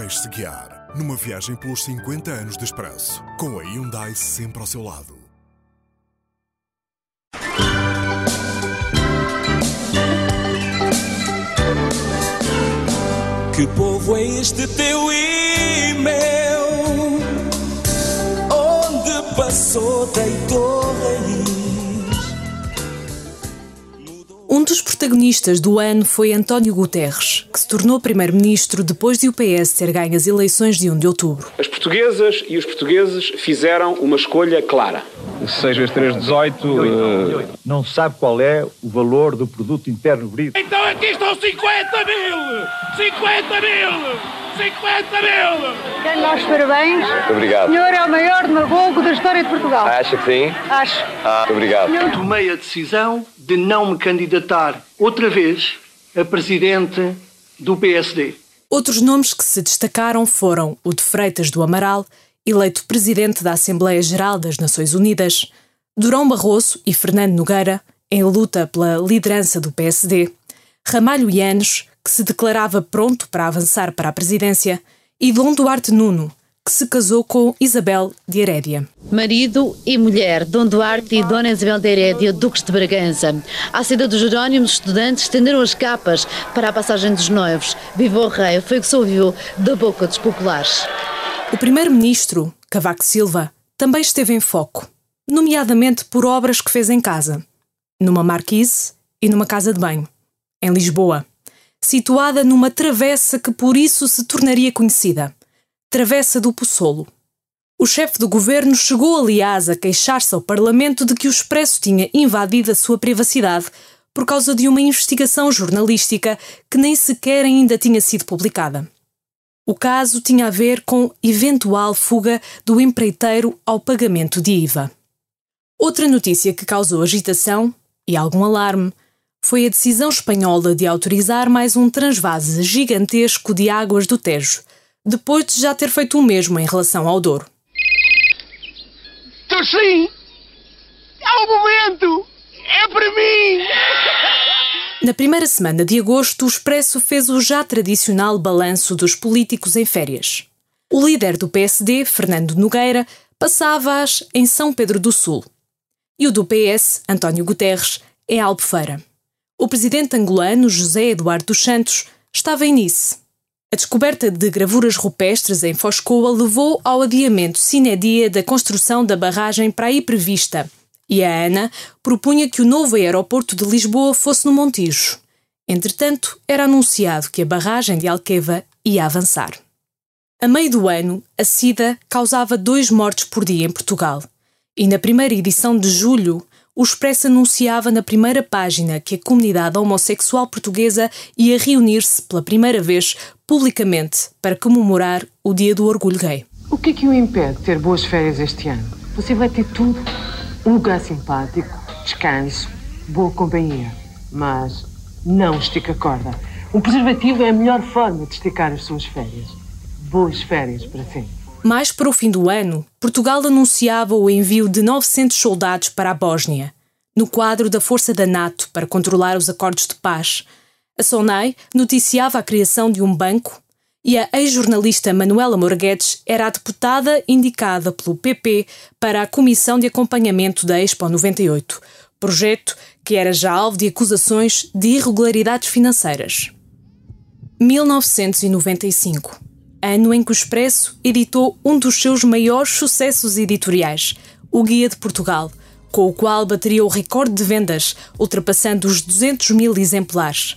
Deixe-se guiar numa viagem pelos 50 anos de expresso, com a Hyundai sempre ao seu lado. Que povo é este teu e meu? Onde passou, deitou? Dos protagonistas do ano foi António Guterres, que se tornou primeiro-ministro depois de o PS ter ganho as eleições de 1 de outubro. As portuguesas e os portugueses fizeram uma escolha clara. 6 vezes 3, 18. Uh... Não sabe qual é o valor do produto interno bruto. Então aqui estão 50 mil! 50 mil! 50 mil! Dar os parabéns. Muito obrigado. O senhor é o maior demagogo da história de Portugal. Acha que sim? Acho. Ah, muito obrigado. Senhor... Tomei a decisão de não me candidatar outra vez a presidente do PSD. Outros nomes que se destacaram foram o de Freitas do Amaral, eleito presidente da Assembleia Geral das Nações Unidas, Durão Barroso e Fernando Nogueira, em luta pela liderança do PSD, Ramalho Yanes, que se declarava pronto para avançar para a presidência, e Dom Duarte Nuno, que se casou com Isabel de Herédia. Marido e mulher, Dom Duarte e Dona Isabel de Herédia, Duques de Bragança. À saída dos Jerónimos, os estudantes estenderam as capas para a passagem dos noivos. Viva o rei, foi o que se ouviu da boca dos populares. O primeiro-ministro, Cavaco Silva, também esteve em foco, nomeadamente por obras que fez em casa, numa marquise e numa casa de banho, em Lisboa situada numa travessa que por isso se tornaria conhecida Travessa do Poçolo. O chefe do governo chegou, aliás, a queixar-se ao Parlamento de que o Expresso tinha invadido a sua privacidade por causa de uma investigação jornalística que nem sequer ainda tinha sido publicada. O caso tinha a ver com eventual fuga do empreiteiro ao pagamento de IVA. Outra notícia que causou agitação e algum alarme foi a decisão espanhola de autorizar mais um transvase gigantesco de águas do Tejo, depois de já ter feito o mesmo em relação ao Douro. Então sim! É o momento! É! Na primeira semana de agosto, o Expresso fez o já tradicional balanço dos políticos em férias. O líder do PSD, Fernando Nogueira, passava-as em São Pedro do Sul. E o do PS, António Guterres, em Albufeira. O presidente angolano José Eduardo dos Santos estava em Nice. A descoberta de gravuras rupestres em Foscoa levou ao adiamento sine dia da construção da barragem para aí prevista, e a ANA propunha que o novo aeroporto de Lisboa fosse no Montijo. Entretanto, era anunciado que a barragem de Alqueva ia avançar. A meio do ano, a SIDA causava dois mortes por dia em Portugal. E na primeira edição de julho, o Expresso anunciava na primeira página que a comunidade homossexual portuguesa ia reunir-se pela primeira vez publicamente para comemorar o Dia do Orgulho Gay. O que é que o impede de ter boas férias este ano? Você vai ter tudo. Um lugar simpático, descanso, boa companhia. Mas não estica a corda. Um preservativo é a melhor forma de esticar as suas férias. Boas férias para sempre. Mais para o fim do ano, Portugal anunciava o envio de 900 soldados para a Bósnia, no quadro da força da NATO para controlar os acordos de paz. A SONAI noticiava a criação de um banco e a ex-jornalista Manuela Morguedes era a deputada indicada pelo PP para a Comissão de Acompanhamento da Expo 98, projeto que era já alvo de acusações de irregularidades financeiras. 1995 ano em que o Expresso editou um dos seus maiores sucessos editoriais, o Guia de Portugal, com o qual bateria o recorde de vendas, ultrapassando os 200 mil exemplares.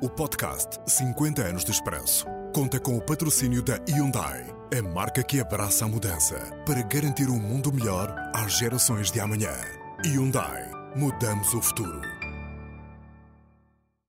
O podcast 50 anos de expresso conta com o patrocínio da Hyundai, a marca que abraça a mudança para garantir um mundo melhor às gerações de amanhã. Hyundai. Mudamos o futuro.